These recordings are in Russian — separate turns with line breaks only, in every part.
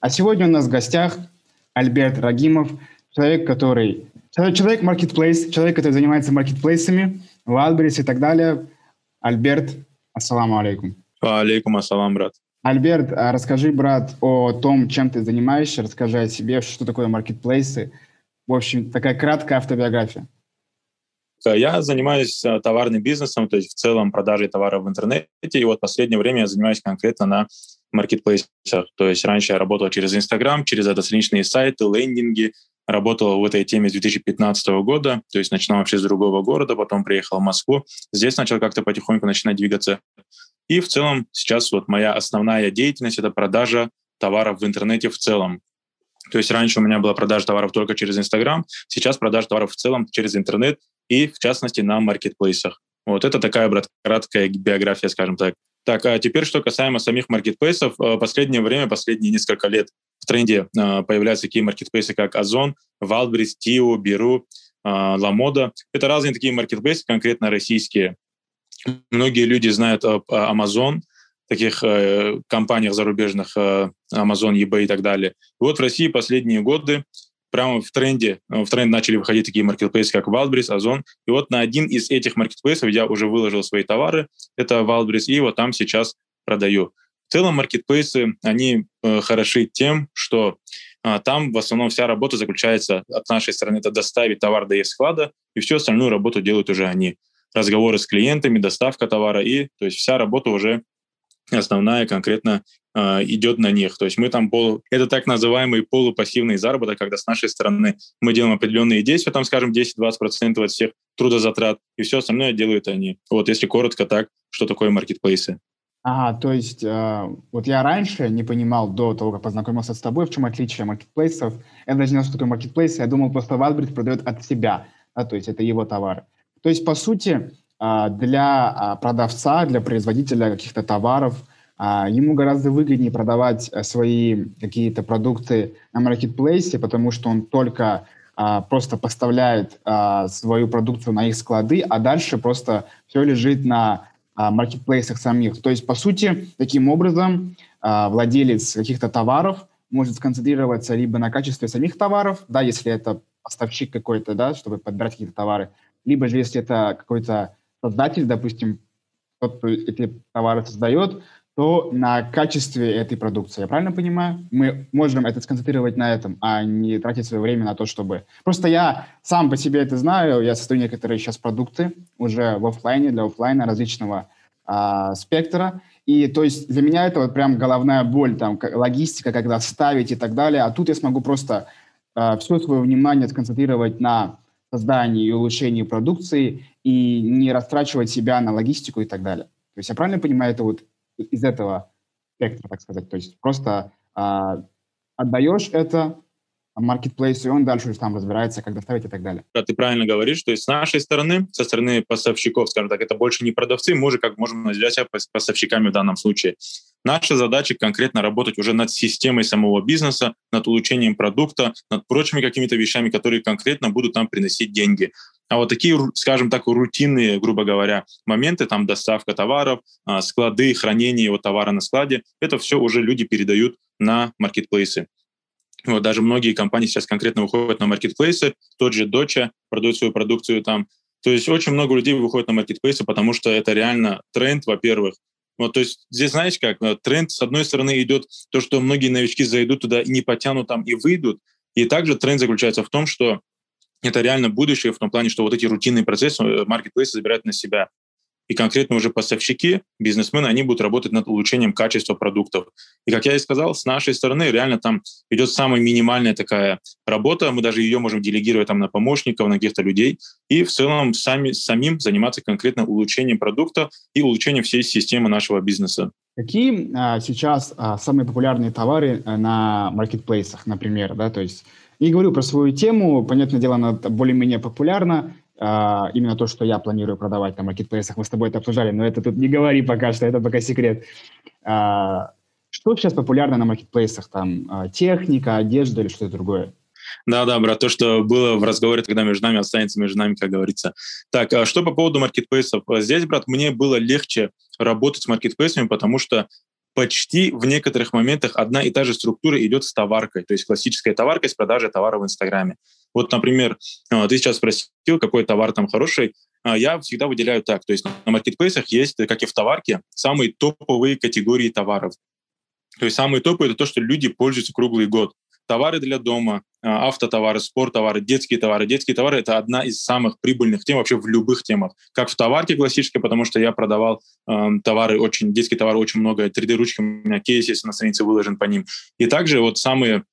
А сегодня у нас в гостях Альберт Рагимов, человек, который... Человек маркетплейс, человек, который занимается маркетплейсами, Wildberries и так далее. Альберт, ассаламу алейкум.
Алейкум ассалам, брат.
Альберт, а расскажи, брат, о том, чем ты занимаешься, расскажи о себе, что такое маркетплейсы. В общем, такая краткая автобиография.
Я занимаюсь э, товарным бизнесом, то есть в целом продажей товаров в интернете, и вот в последнее время я занимаюсь конкретно на маркетплейсах. То есть раньше я работал через Инстаграм, через различные сайты, лендинги, работал в этой теме с 2015 года, то есть начинал вообще с другого города, потом приехал в Москву. Здесь начал как-то потихоньку начинать двигаться. И в целом сейчас вот моя основная деятельность — это продажа товаров в интернете в целом. То есть раньше у меня была продажа товаров только через Инстаграм, сейчас продажа товаров в целом через интернет и, в частности, на маркетплейсах. Вот это такая, брат, краткая биография, скажем так. Так, а теперь, что касаемо самих маркетплейсов. В э, последнее время, последние несколько лет в тренде э, появляются такие маркетплейсы, как Озон, Wildberries, Tio, Беру, Ламода. Это разные такие маркетплейсы, конкретно российские. Многие люди знают об Amazon, таких э, компаниях зарубежных, э, Amazon, eBay и так далее. И вот в России последние годы прямо в тренде, э, в тренд начали выходить такие маркетплейсы, как Wildberries, Озон. И вот на один из этих маркетплейсов я уже выложил свои товары, это Wildberries, и вот там сейчас продаю. В целом маркетплейсы, они э, хороши тем, что э, там в основном вся работа заключается от нашей стороны, это доставить товар до их склада, и всю остальную работу делают уже они. Разговоры с клиентами, доставка товара, и то есть вся работа уже основная конкретно э, идет на них. То есть мы там полу... Это так называемый полупассивный заработок, когда с нашей стороны мы делаем определенные действия, там, скажем, 10-20% от всех трудозатрат, и все остальное делают они. Вот если коротко так, что такое маркетплейсы.
Ага, то есть э, вот я раньше не понимал до того, как познакомился с тобой, в чем отличие маркетплейсов. Я даже не знал, что такое маркетплейс. Я думал, просто Валбрид продает от себя, да, то есть это его товары. То есть, по сути, для а, продавца, для производителя каких-то товаров, а, ему гораздо выгоднее продавать э, свои какие-то продукты на маркетплейсе, потому что он только просто поставляет свою продукцию на их склады, а дальше просто все лежит на маркетплейсах самих. То есть, по сути, таким образом владелец каких-то товаров может сконцентрироваться либо на качестве самих товаров, да, если это поставщик какой-то, да, чтобы подбирать какие-то товары, либо же если это какой-то создатель, допустим, тот, кто эти товары создает, то на качестве этой продукции. Я правильно понимаю? Мы можем это сконцентрировать на этом, а не тратить свое время на то, чтобы... Просто я сам по себе это знаю, я создаю некоторые сейчас продукты уже в офлайне, для офлайна различного а, спектра, и то есть для меня это вот прям головная боль, там, логистика, когда ставить и так далее, а тут я смогу просто а, все свое внимание сконцентрировать на создании и улучшении продукции и не растрачивать себя на логистику и так далее. То есть я правильно понимаю это вот из этого спектра, так сказать? То есть просто а, отдаешь это маркетплейс, и он дальше уже там разбирается, как доставить и так далее.
Да, ты правильно говоришь, то есть с нашей стороны, со стороны поставщиков, скажем так, это больше не продавцы, мы уже как можем назвать себя поставщиками в данном случае. Наша задача конкретно работать уже над системой самого бизнеса, над улучшением продукта, над прочими какими-то вещами, которые конкретно будут нам приносить деньги. А вот такие, скажем так, рутинные, грубо говоря, моменты, там доставка товаров, а, склады, хранение его товара на складе, это все уже люди передают на маркетплейсы. Вот даже многие компании сейчас конкретно выходят на маркетплейсы, тот же Доча продает свою продукцию там. То есть очень много людей выходят на маркетплейсы, потому что это реально тренд, во-первых, вот, то есть здесь, знаешь как, э, тренд, с одной стороны, идет то, что многие новички зайдут туда и не потянут там и выйдут. И также тренд заключается в том, что это реально будущее в том плане, что вот эти рутинные процессы э, маркетплейсы забирают на себя и конкретно уже поставщики, бизнесмены, они будут работать над улучшением качества продуктов. И, как я и сказал, с нашей стороны реально там идет самая минимальная такая работа, мы даже ее можем делегировать там на помощников, на каких-то людей, и в целом сами, самим заниматься конкретно улучшением продукта и улучшением всей системы нашего бизнеса.
Какие а, сейчас а, самые популярные товары а, на маркетплейсах, например, да, то есть не говорю про свою тему, понятное дело, она более-менее популярна, а, именно то, что я планирую продавать на маркетплейсах. Мы с тобой это обсуждали, но это тут не говори пока что, это пока секрет. А, что сейчас популярно на маркетплейсах? Там а, техника, одежда или что-то другое?
Да, да, брат, то, что было в разговоре тогда между нами, останется между нами, как говорится. Так, что по поводу маркетплейсов? Здесь, брат, мне было легче работать с маркетплейсами, потому что почти в некоторых моментах одна и та же структура идет с товаркой, то есть классическая товарка с продажей товара в Инстаграме. Вот, например, а, ты сейчас спросил, какой товар там хороший. А, я всегда выделяю так, то есть на маркетплейсах есть, как и в товарке, самые топовые категории товаров. То есть самые топовые — это то, что люди пользуются круглый год товары для дома, а, автотовары, спорттовары, детские товары. Детские товары — это одна из самых прибыльных тем вообще в любых темах. Как в товарке классической, потому что я продавал э, товары, очень детские товары, очень много, 3D-ручки, у меня кейс есть на странице выложен по ним. И также вот самые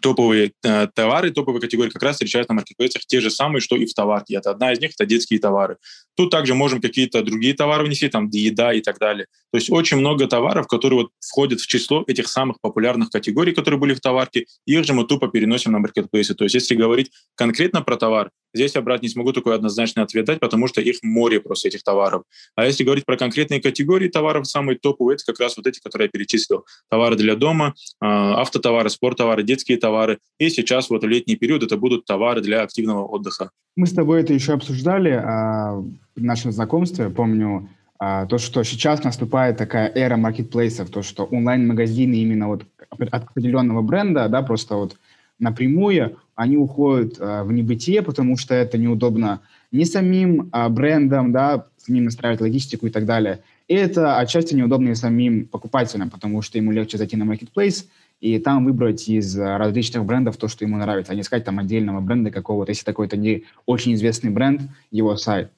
топовые э, товары, топовые категории как раз встречаются на маркетплейсах те же самые, что и в товарке. Это одна из них, это детские товары. Тут также можем какие-то другие товары внести, там еда и так далее. То есть очень много товаров, которые вот входят в число этих самых популярных категорий, которые были в товарке, их же мы тупо переносим на маркетплейсы. То есть если говорить конкретно про товар, здесь я, брат, не смогу такой однозначный ответ дать, потому что их море просто этих товаров. А если говорить про конкретные категории товаров, самые топовые, это как раз вот эти, которые я перечислил. Товары для дома, а, автотовары, спорттовары, детские товары. И сейчас вот в летний период это будут товары для активного отдыха.
Мы с тобой это еще обсуждали а, при нашем знакомстве. Помню а, то, что сейчас наступает такая эра маркетплейсов, то, что онлайн-магазины именно вот от определенного бренда, да, просто вот напрямую, они уходят а, в небытие, потому что это неудобно не самим а, брендам, да, самим настраивать логистику и так далее. И это отчасти неудобно и самим покупателям, потому что ему легче зайти на marketplace – и там выбрать из э, различных брендов то, что ему нравится, а не искать там отдельного бренда какого-то, если такой-то не очень известный бренд, его сайт.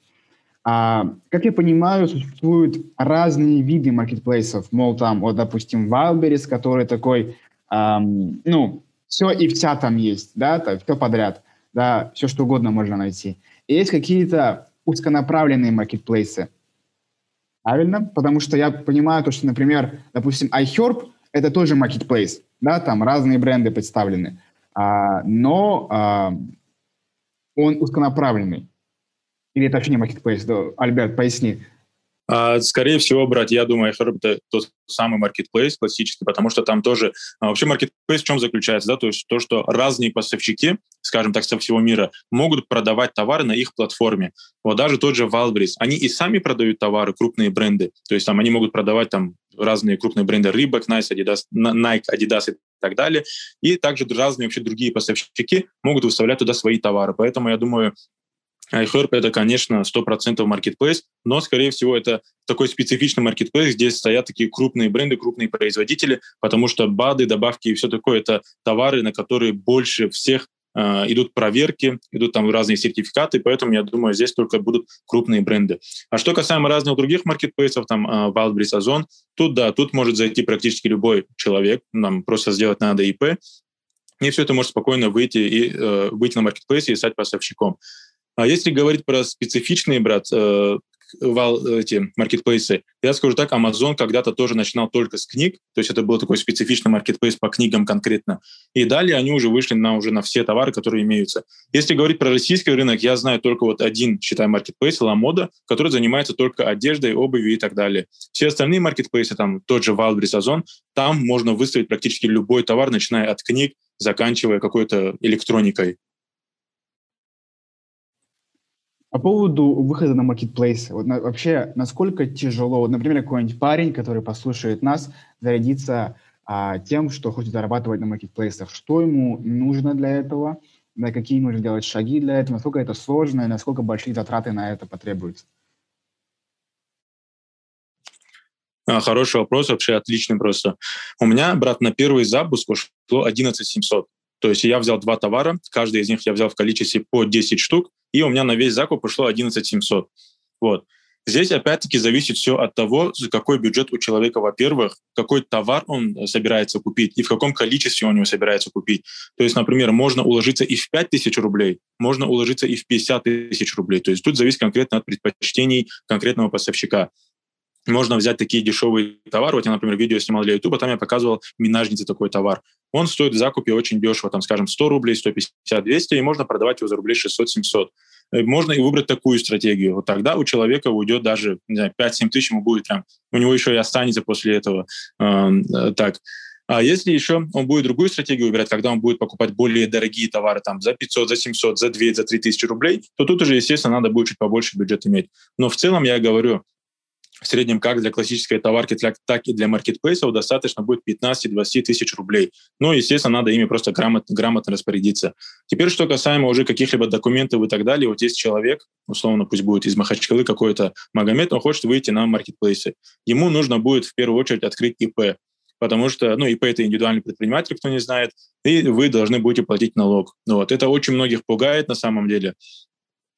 А, как я понимаю, существуют разные виды маркетплейсов, мол, там, вот, допустим, Wildberries, который такой, эм, ну, все и вся там есть, да, то, все подряд, да, все что угодно можно найти. И есть какие-то узконаправленные маркетплейсы, правильно? Потому что я понимаю то, что, например, допустим, iHerb — это тоже marketplace, да, там разные бренды представлены, а, но а, он узконаправленный. Или это вообще не marketplace? Да, Альберт, поясни.
А, скорее всего, брать, я думаю, это тот самый marketplace классический, потому что там тоже... А, вообще marketplace в чем заключается? Да? То есть то, что разные поставщики, скажем так, со всего мира, могут продавать товары на их платформе. Вот даже тот же Wildberries, они и сами продают товары, крупные бренды. То есть там они могут продавать там разные крупные бренды Reebok, Nike, Adidas, Nike, Adidas и так далее. И также разные вообще другие поставщики могут выставлять туда свои товары. Поэтому я думаю, iHerb — это, конечно, 100% маркетплейс, но, скорее всего, это такой специфичный маркетплейс, где стоят такие крупные бренды, крупные производители, потому что БАДы, добавки и все такое — это товары, на которые больше всех э, идут проверки, идут там разные сертификаты, поэтому, я думаю, здесь только будут крупные бренды. А что касаемо разных других маркетплейсов, там э, Wildberries, Озон, тут, да, тут может зайти практически любой человек, нам просто сделать надо ИП, и все это может спокойно выйти и э, выйти на маркетплейсе и стать поставщиком. А если говорить про специфичные, брат, э, эти маркетплейсы, я скажу так, Amazon когда-то тоже начинал только с книг, то есть это был такой специфичный маркетплейс по книгам конкретно. И далее они уже вышли на, уже на все товары, которые имеются. Если говорить про российский рынок, я знаю только вот один, считай, маркетплейс, Ламода, который занимается только одеждой, обувью и так далее. Все остальные маркетплейсы, там тот же Wildberries, Озон, там можно выставить практически любой товар, начиная от книг, заканчивая какой-то электроникой.
По поводу выхода на маркетплейсы, вот на, вообще, насколько тяжело, вот, например, какой-нибудь парень, который послушает нас, зарядиться а, тем, что хочет зарабатывать на маркетплейсах, что ему нужно для этого, да, какие нужно делать шаги для этого, насколько это сложно и насколько большие затраты на это потребуются?
А, хороший вопрос, вообще отличный просто. У меня, брат, на первый запуск ушло 11 700. То есть я взял два товара, каждый из них я взял в количестве по 10 штук, и у меня на весь закуп ушло 11 700. Вот. Здесь опять-таки зависит все от того, какой бюджет у человека, во-первых, какой товар он собирается купить и в каком количестве он его собирается купить. То есть, например, можно уложиться и в 5 тысяч рублей, можно уложиться и в 50 тысяч рублей. То есть тут зависит конкретно от предпочтений конкретного поставщика можно взять такие дешевые товары. Вот я, например, видео снимал для YouTube, там я показывал минажницы такой товар. Он стоит в закупе очень дешево, там, скажем, 100 рублей, 150, 200, и можно продавать его за рублей 600-700. Э, можно и выбрать такую стратегию. Вот тогда у человека уйдет даже, не знаю, 5-7 тысяч ему будет прям, у него еще и останется после этого. Э, так. А если еще он будет другую стратегию выбирать, когда он будет покупать более дорогие товары там за 500, за 700, за 2, за 3 тысячи рублей, то тут уже, естественно, надо будет чуть побольше бюджет иметь. Но в целом я говорю, в среднем как для классической товарки, так и для маркетплейсов достаточно будет 15-20 тысяч рублей. Ну, естественно, надо ими просто грамотно, грамотно распорядиться. Теперь, что касаемо уже каких-либо документов и так далее, вот есть человек, условно, пусть будет из Махачкалы какой-то Магомед, он хочет выйти на маркетплейсы. Ему нужно будет в первую очередь открыть ИП, потому что, ну, ИП — это индивидуальный предприниматель, кто не знает, и вы должны будете платить налог. Вот. Это очень многих пугает на самом деле.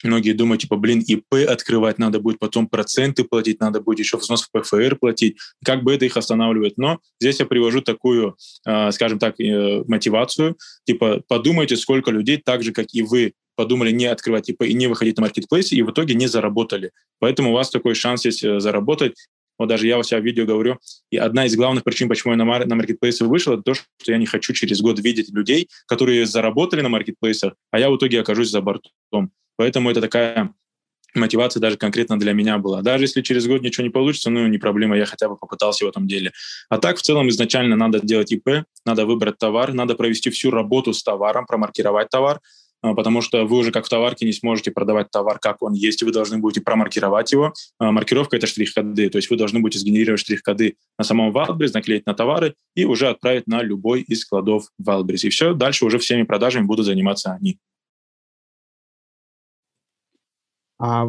Многие думают, типа, блин, ИП открывать надо будет, потом проценты платить, надо будет еще взнос в ПФР платить. Как бы это их останавливает? Но здесь я привожу такую, э, скажем так, э, мотивацию. Типа, подумайте, сколько людей, так же, как и вы, подумали не открывать ИП и не выходить на маркетплейсы, и в итоге не заработали. Поэтому у вас такой шанс есть э, заработать. Вот даже я у себя в видео говорю, и одна из главных причин, почему я на, мар- маркетплейсы вышел, это то, что я не хочу через год видеть людей, которые заработали на маркетплейсах, а я в итоге окажусь за бортом. Поэтому это такая мотивация даже конкретно для меня была. Даже если через год ничего не получится, ну, не проблема, я хотя бы попытался в этом деле. А так, в целом, изначально надо делать ИП, надо выбрать товар, надо провести всю работу с товаром, промаркировать товар, потому что вы уже как в товарке не сможете продавать товар, как он есть, вы должны будете промаркировать его. А, маркировка — это штрих-коды, то есть вы должны будете сгенерировать штрих-коды на самом Wildberries, наклеить на товары и уже отправить на любой из складов Wildberries. И все, дальше уже всеми продажами будут заниматься они.
А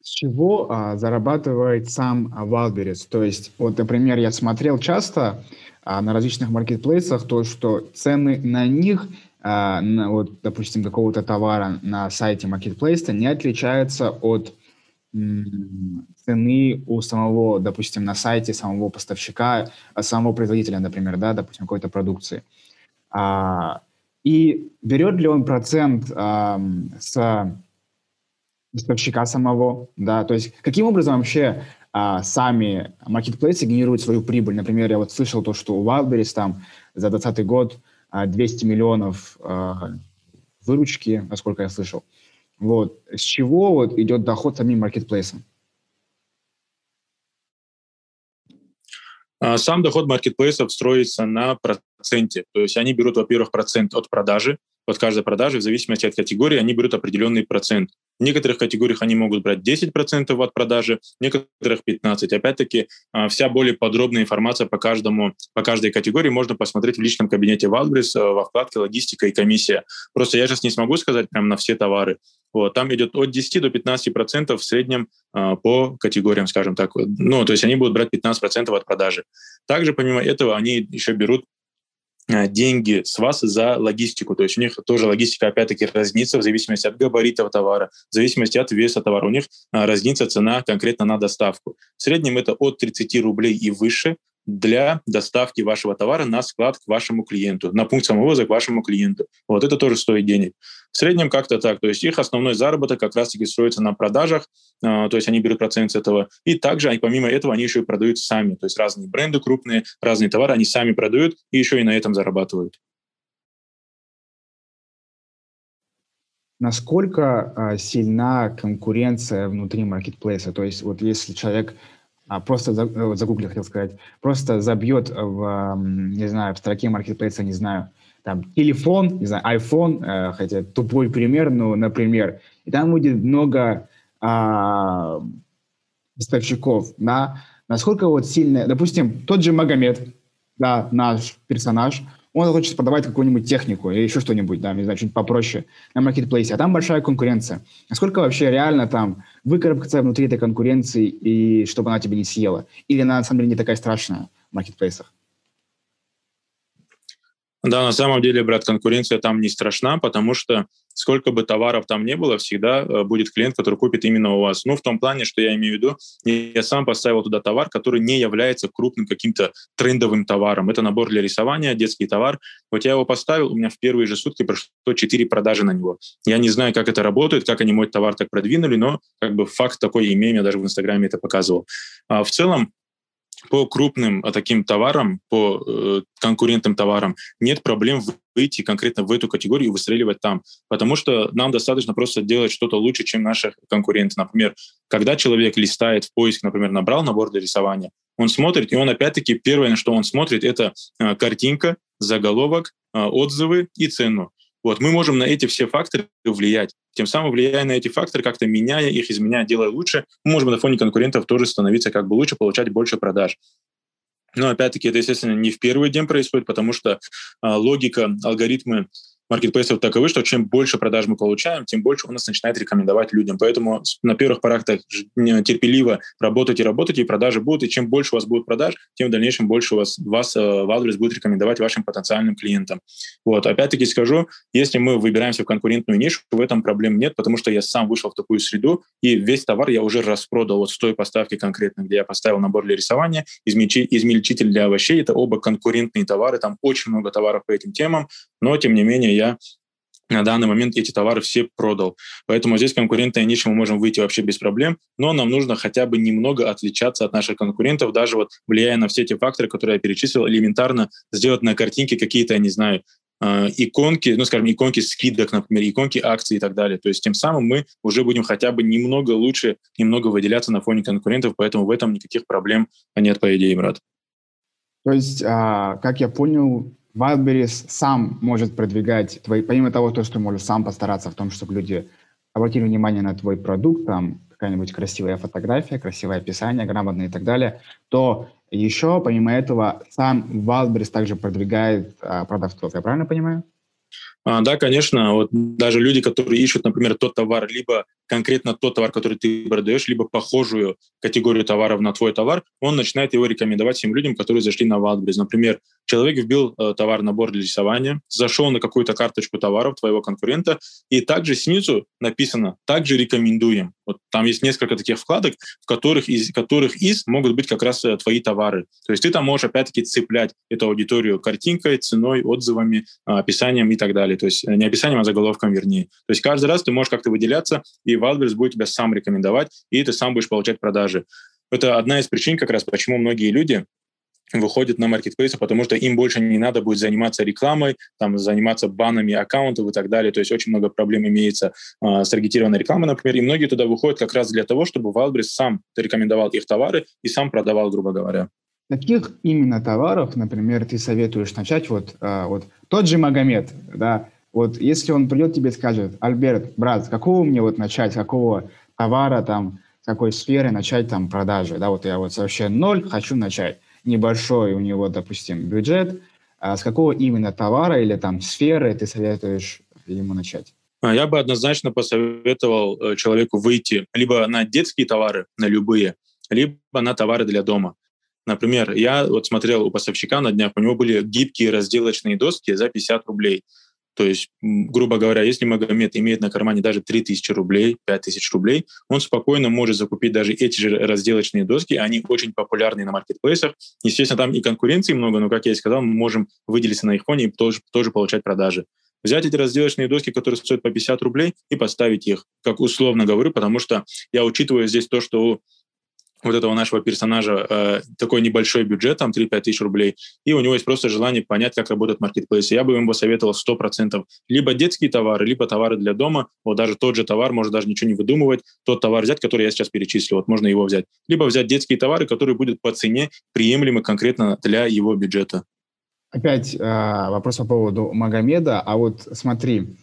с чего а, зарабатывает сам а, Wildberries? То есть, вот, например, я смотрел часто а, на различных маркетплейсах то, что цены на них, а, на, вот, допустим, какого-то товара на сайте маркетплейса не отличаются от цены у самого, допустим, на сайте самого поставщика, а, самого производителя, например, да, допустим, какой-то продукции. А, и берет ли он процент а, с поставщика самого, да, то есть каким образом вообще а, сами маркетплейсы генерируют свою прибыль. Например, я вот слышал то, что у Wildberries там за 2020 год 200 миллионов а, выручки, насколько я слышал. Вот. С чего вот идет доход самим маркетплейсам?
А, сам доход маркетплейсов строится на проценте. То есть они берут, во-первых, процент от продажи, от каждой продажи, в зависимости от категории, они берут определенный процент. В некоторых категориях они могут брать 10% от продажи, в некоторых 15%. Опять-таки, а, вся более подробная информация по, каждому, по каждой категории можно посмотреть в личном кабинете Wildberries э, во вкладке «Логистика и комиссия». Просто я сейчас не смогу сказать прямо на все товары. Вот, там идет от 10 до 15% в среднем э, по категориям, скажем так. Ну, то есть они будут брать 15% от продажи. Также, помимо этого, они еще берут деньги с вас за логистику. То есть у них тоже логистика, опять-таки, разнится в зависимости от габаритов товара, в зависимости от веса товара. У них э, разнится цена конкретно на доставку. В среднем это от 30 рублей и выше для доставки вашего товара на склад к вашему клиенту, на пункт самовоза к вашему клиенту. Вот это тоже стоит денег. В среднем как-то так. То есть их основной заработок как раз-таки строится на продажах, э, то есть они берут процент с этого. И также, помимо этого, они еще и продают сами. То есть разные бренды крупные, разные товары они сами продают и еще и на этом зарабатывают.
Насколько э, сильна конкуренция внутри маркетплейса? То есть вот если человек а просто э, загуглил, хотел сказать, просто забьет в, не знаю, в строке маркетплейса, не знаю, там, телефон, не знаю, iPhone, э, хотя тупой пример, но, например, и там будет много а, поставщиков, да, насколько вот сильно, допустим, тот же Магомед, да, наш персонаж, он хочет продавать какую-нибудь технику или еще что-нибудь, да, не знаю, что-нибудь попроще на маркетплейсе, а там большая конкуренция. Насколько вообще реально там выкарабкаться внутри этой конкуренции и чтобы она тебя не съела? Или она на самом деле не такая страшная в маркетплейсах?
Да, на самом деле, брат, конкуренция там не страшна, потому что сколько бы товаров там не было, всегда э, будет клиент, который купит именно у вас. Ну, в том плане, что я имею в виду, я сам поставил туда товар, который не является крупным каким-то трендовым товаром. Это набор для рисования, детский товар. Вот я его поставил, у меня в первые же сутки прошло 4 продажи на него. Я не знаю, как это работает, как они мой товар так продвинули, но как бы факт такой имеем, я даже в Инстаграме это показывал. А в целом, по крупным а, таким товарам, по э, конкурентным товарам нет проблем выйти конкретно в эту категорию и выстреливать там. Потому что нам достаточно просто делать что-то лучше, чем наши конкуренты. Например, когда человек листает в поиск, например, набрал набор для рисования, он смотрит, и он опять-таки первое, на что он смотрит, это э, картинка, заголовок, э, отзывы и цену. Вот, мы можем на эти все факторы влиять. Тем самым, влияя на эти факторы, как-то меняя их, изменяя, делая лучше, мы можем на фоне конкурентов тоже становиться как бы лучше, получать больше продаж. Но опять-таки это, естественно, не в первый день происходит, потому что а, логика, алгоритмы маркетплейсов таковы, что чем больше продаж мы получаем, тем больше он нас начинает рекомендовать людям. Поэтому на первых порах так терпеливо работать и работать, и продажи будут. И чем больше у вас будет продаж, тем в дальнейшем больше у вас, вас э, Wildberries будет рекомендовать вашим потенциальным клиентам. Вот. Опять-таки скажу, если мы выбираемся в конкурентную нишу, в этом проблем нет, потому что я сам вышел в такую среду, и весь товар я уже распродал вот с той поставки конкретно, где я поставил набор для рисования, измельчитель для овощей. Это оба конкурентные товары, там очень много товаров по этим темам, но, тем не менее, я на данный момент эти товары все продал. Поэтому здесь конкурентная ниша мы можем выйти вообще без проблем, но нам нужно хотя бы немного отличаться от наших конкурентов, даже вот влияя на все эти факторы, которые я перечислил, элементарно сделать на картинке какие-то, я не знаю, э, иконки, ну, скажем, иконки скидок, например, иконки акций и так далее. То есть тем самым мы уже будем хотя бы немного лучше, немного выделяться на фоне конкурентов, поэтому в этом никаких проблем нет, по идее, брат.
То есть, а, как я понял, Wildberries сам может продвигать твои, помимо того, то, что можешь сам постараться в том, чтобы люди обратили внимание на твой продукт, там какая-нибудь красивая фотография, красивое описание, грамотное и так далее, то еще, помимо этого, сам Wildberries также продвигает а, продавцов. Я правильно понимаю?
А, да, конечно. Вот даже люди, которые ищут, например, тот товар, либо конкретно тот товар, который ты продаешь, либо похожую категорию товаров на твой товар, он начинает его рекомендовать всем людям, которые зашли на Wildberries. Например, человек вбил э, товар набор для рисования, зашел на какую-то карточку товаров твоего конкурента, и также снизу написано «также рекомендуем». Вот там есть несколько таких вкладок, в которых из которых из могут быть как раз э, твои товары. То есть ты там можешь опять-таки цеплять эту аудиторию картинкой, ценой, отзывами, э, описанием и так далее. То есть э, не описанием, а заголовком вернее. То есть каждый раз ты можешь как-то выделяться и Wildberries будет тебя сам рекомендовать, и ты сам будешь получать продажи. Это одна из причин как раз, почему многие люди выходят на маркетплейсы, потому что им больше не надо будет заниматься рекламой, там, заниматься банами аккаунтов и так далее. То есть очень много проблем имеется э, с таргетированной рекламой, например, и многие туда выходят как раз для того, чтобы Wildberries сам рекомендовал их товары и сам продавал, грубо говоря.
Каких именно товаров, например, ты советуешь начать? Вот, э, вот тот же Магомед, да, вот если он придет тебе и скажет, Альберт, брат, какого мне вот начать, какого товара там, какой сферы начать там продажи, да, вот я вот вообще ноль хочу начать, небольшой у него, допустим, бюджет, а с какого именно товара или там сферы ты советуешь ему начать?
А, я бы однозначно посоветовал э, человеку выйти либо на детские товары, на любые, либо на товары для дома. Например, я вот смотрел у поставщика на днях, у него были гибкие разделочные доски за 50 рублей. То есть, грубо говоря, если Магомед имеет на кармане даже 3000 рублей, 5000 рублей, он спокойно может закупить даже эти же разделочные доски. Они очень популярны на маркетплейсах. Естественно, там и конкуренции много, но, как я и сказал, мы можем выделиться на их фоне и тоже, тоже получать продажи. Взять эти разделочные доски, которые стоят по 50 рублей, и поставить их, как условно говорю, потому что я учитываю здесь то, что у вот этого нашего персонажа э, такой небольшой бюджет, там 3-5 тысяч рублей, и у него есть просто желание понять, как работает маркетплейс. Я бы ему посоветовал 100%. Либо детские товары, либо товары для дома. Вот даже тот же товар, можно даже ничего не выдумывать, тот товар взять, который я сейчас перечислил, вот можно его взять. Либо взять детские товары, которые будут по цене приемлемы конкретно для его бюджета.
Опять э, вопрос по поводу Магомеда. А вот смотри,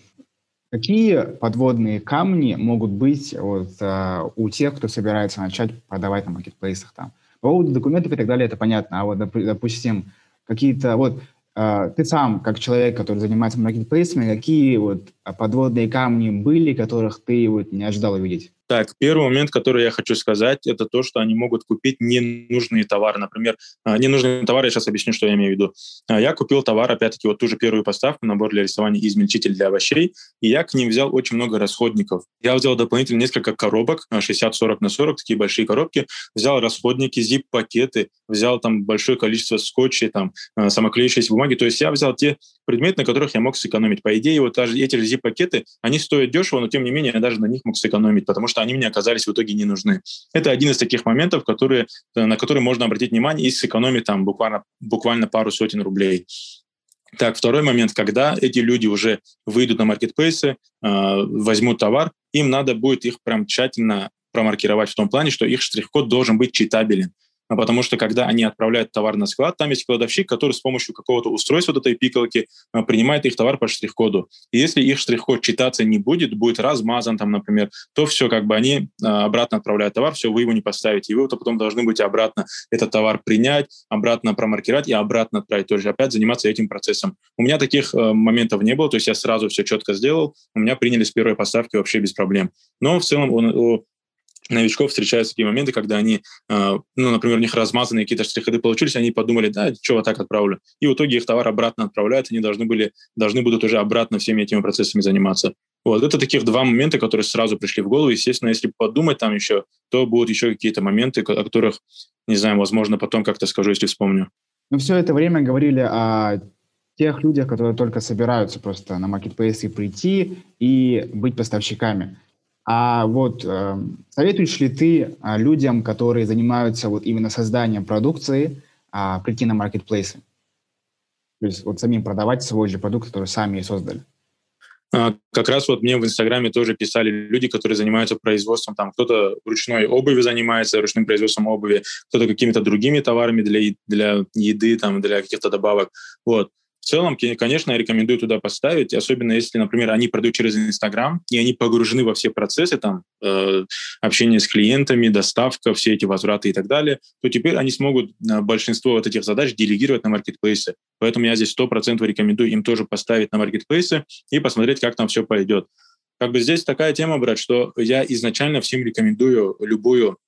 Какие подводные камни могут быть вот, uh, у тех, кто собирается начать продавать на маркетплейсах? Там? По поводу документов и так далее, это понятно. А вот, допустим, какие-то... Вот uh, ты сам, как человек, который занимается маркетплейсами, какие вот подводные камни были, которых ты вот не ожидал увидеть?
Так, первый момент, который я хочу сказать, это то, что они могут купить ненужные товары. Например, а, ненужные товары, я сейчас объясню, что я имею в виду. А, я купил товар, опять-таки, вот ту же первую поставку, набор для рисования и измельчитель для овощей, и я к ним взял очень много расходников. Я взял дополнительно несколько коробок, 60-40 а, на 40, такие большие коробки, взял расходники, zip-пакеты, взял там большое количество скотчей, там, самоклеющейся бумаги. То есть я взял те предметы, на которых я мог сэкономить. По идее, вот даже эти же zip-пакеты, они стоят дешево, но тем не менее я даже на них мог сэкономить, потому что они мне оказались в итоге не нужны. Это один из таких моментов, которые, э, на которые можно обратить внимание и сэкономить там буквально, буквально пару сотен рублей. Так, второй момент, когда эти люди уже выйдут на маркетплейсы, э, возьмут товар, им надо будет их прям тщательно промаркировать в том плане, что их штрих-код должен быть читабелен. А потому что когда они отправляют товар на склад, там есть кладовщик, который с помощью какого-то устройства вот этой пикалки а, принимает их товар по штрих-коду. И если их штрих-код читаться не будет, будет размазан там, например, то все, как бы они а, обратно отправляют товар, все, вы его не поставите. И вы вот потом должны будете обратно этот товар принять, обратно промаркировать и обратно отправить. Тоже опять заниматься этим процессом. У меня таких э, моментов не было, то есть я сразу все четко сделал, у меня приняли с первой поставки вообще без проблем. Но в целом у, новичков встречаются такие моменты, когда они, э, ну, например, у них размазанные какие-то штрих-коды получились, они подумали, да, вот так отправлю. И в итоге их товар обратно отправляют, они должны, были, должны будут уже обратно всеми этими процессами заниматься. Вот, это таких два момента, которые сразу пришли в голову. Естественно, если подумать там еще, то будут еще какие-то моменты, о которых, не знаю, возможно, потом как-то скажу, если вспомню.
Мы все это время говорили о тех людях, которые только собираются просто на маркетплейсы прийти и быть поставщиками. А вот э, советуешь ли ты э, людям, которые занимаются вот именно созданием продукции, э, прийти на маркетплейсы? То есть вот самим продавать свой же продукт, который сами создали?
А, как раз вот мне в Инстаграме тоже писали люди, которые занимаются производством, там кто-то ручной обуви занимается, ручным производством обуви, кто-то какими-то другими товарами для, для еды, там, для каких-то добавок. Вот. В целом, конечно, я рекомендую туда поставить, особенно если, например, они продают через Инстаграм, и они погружены во все процессы, там, э, общение с клиентами, доставка, все эти возвраты и так далее, то теперь они смогут э, большинство вот этих задач делегировать на маркетплейсы. Поэтому я здесь сто процентов рекомендую им тоже поставить на маркетплейсы и посмотреть, как там все пойдет. Как бы здесь такая тема, брат, что я изначально всем рекомендую любую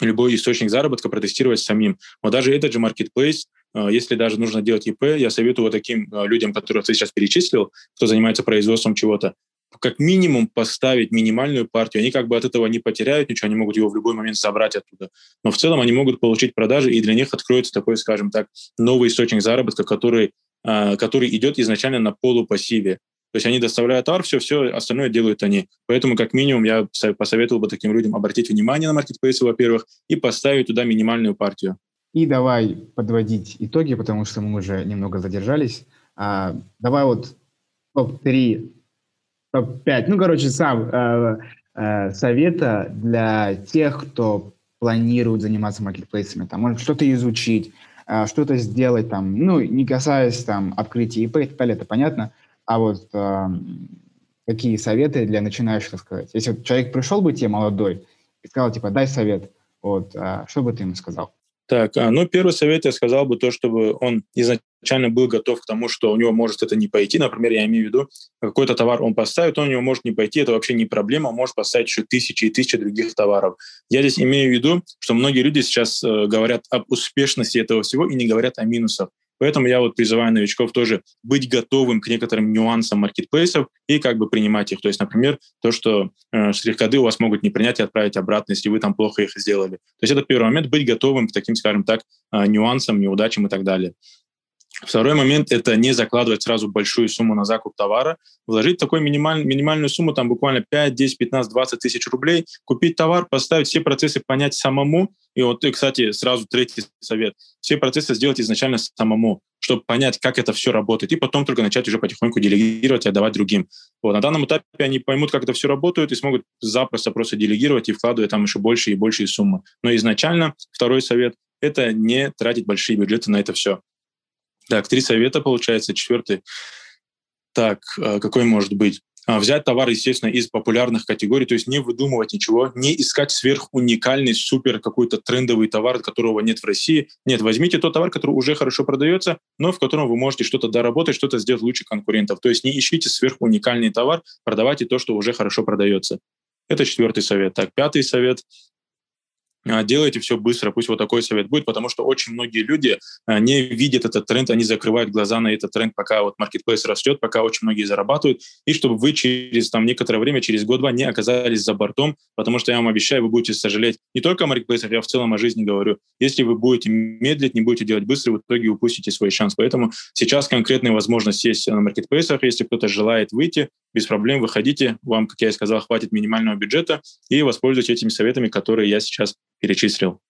любой источник заработка протестировать самим. Вот даже этот же э, если даже нужно делать ИП, я советую вот таким э, людям, которых ты сейчас перечислил, кто занимается производством чего-то, как минимум поставить минимальную партию. Они как бы от этого не потеряют ничего, они могут его в любой момент собрать оттуда. Но в целом они могут получить продажи, и для них откроется такой, скажем так, новый источник заработка, который, э, который идет изначально на полупассиве. То есть они доставляют товар, все, все остальное делают они. Поэтому, как минимум, я посоветовал бы таким людям обратить внимание на маркетплейсы, во-первых, и поставить туда минимальную партию.
И давай подводить итоги, потому что мы уже немного задержались. А, давай вот топ-3, топ-5, ну, короче, сам э, э, совета для тех, кто планирует заниматься маркетплейсами. Там, может, что-то изучить, э, что-то сделать, там, ну, не касаясь там открытия ИП и так далее, это понятно. А вот э, какие советы для начинающих, сказать? Если вот человек пришел бы тебе молодой и сказал, типа, дай совет, вот, э, что бы ты ему сказал?
Так, а, ну, первый совет я сказал бы то, чтобы он изначально был готов к тому, что у него может это не пойти. Например, я имею в виду, какой-то товар он поставит, он у него может не пойти, это вообще не проблема, он может поставить еще тысячи и тысячи других товаров. Я здесь имею в виду, что многие люди сейчас э, говорят об успешности этого всего и не говорят о минусах. Поэтому я вот призываю новичков тоже быть готовым к некоторым нюансам маркетплейсов и как бы принимать их. То есть, например, то, что э, штрих-коды у вас могут не принять и отправить обратно, если вы там плохо их сделали. То есть это первый момент, быть готовым к таким, скажем так, э, нюансам, неудачам и так далее. Второй момент – это не закладывать сразу большую сумму на закуп товара, вложить такую минималь, минимальную сумму, там буквально 5, 10, 15, 20 тысяч рублей, купить товар, поставить все процессы, понять самому. И вот, и, кстати, сразу третий совет. Все процессы сделать изначально самому, чтобы понять, как это все работает, и потом только начать уже потихоньку делегировать и отдавать другим. Вот. На данном этапе они поймут, как это все работает, и смогут запросто просто делегировать и вкладывать там еще больше и большие суммы. Но изначально второй совет – это не тратить большие бюджеты на это все. Так, три совета, получается. Четвертый. Так, а, какой может быть? А, взять товар, естественно, из популярных категорий, то есть не выдумывать ничего, не искать сверхуникальный, супер какой-то трендовый товар, которого нет в России. Нет, возьмите тот товар, который уже хорошо продается, но в котором вы можете что-то доработать, что-то сделать лучше конкурентов. То есть не ищите сверхуникальный товар, продавайте то, что уже хорошо продается. Это четвертый совет. Так, пятый совет делайте все быстро, пусть вот такой совет будет, потому что очень многие люди а, не видят этот тренд, они закрывают глаза на этот тренд, пока вот marketplace растет, пока очень многие зарабатывают, и чтобы вы через там некоторое время, через год-два не оказались за бортом, потому что я вам обещаю, вы будете сожалеть не только о маркетплейсах, я в целом о жизни говорю. Если вы будете медлить, не будете делать быстро, в итоге упустите свой шанс. Поэтому сейчас конкретная возможность есть на маркетплейсах, если кто-то желает выйти, без проблем выходите, вам, как я и сказал, хватит минимального бюджета, и воспользуйтесь этими советами, которые я сейчас перечислил.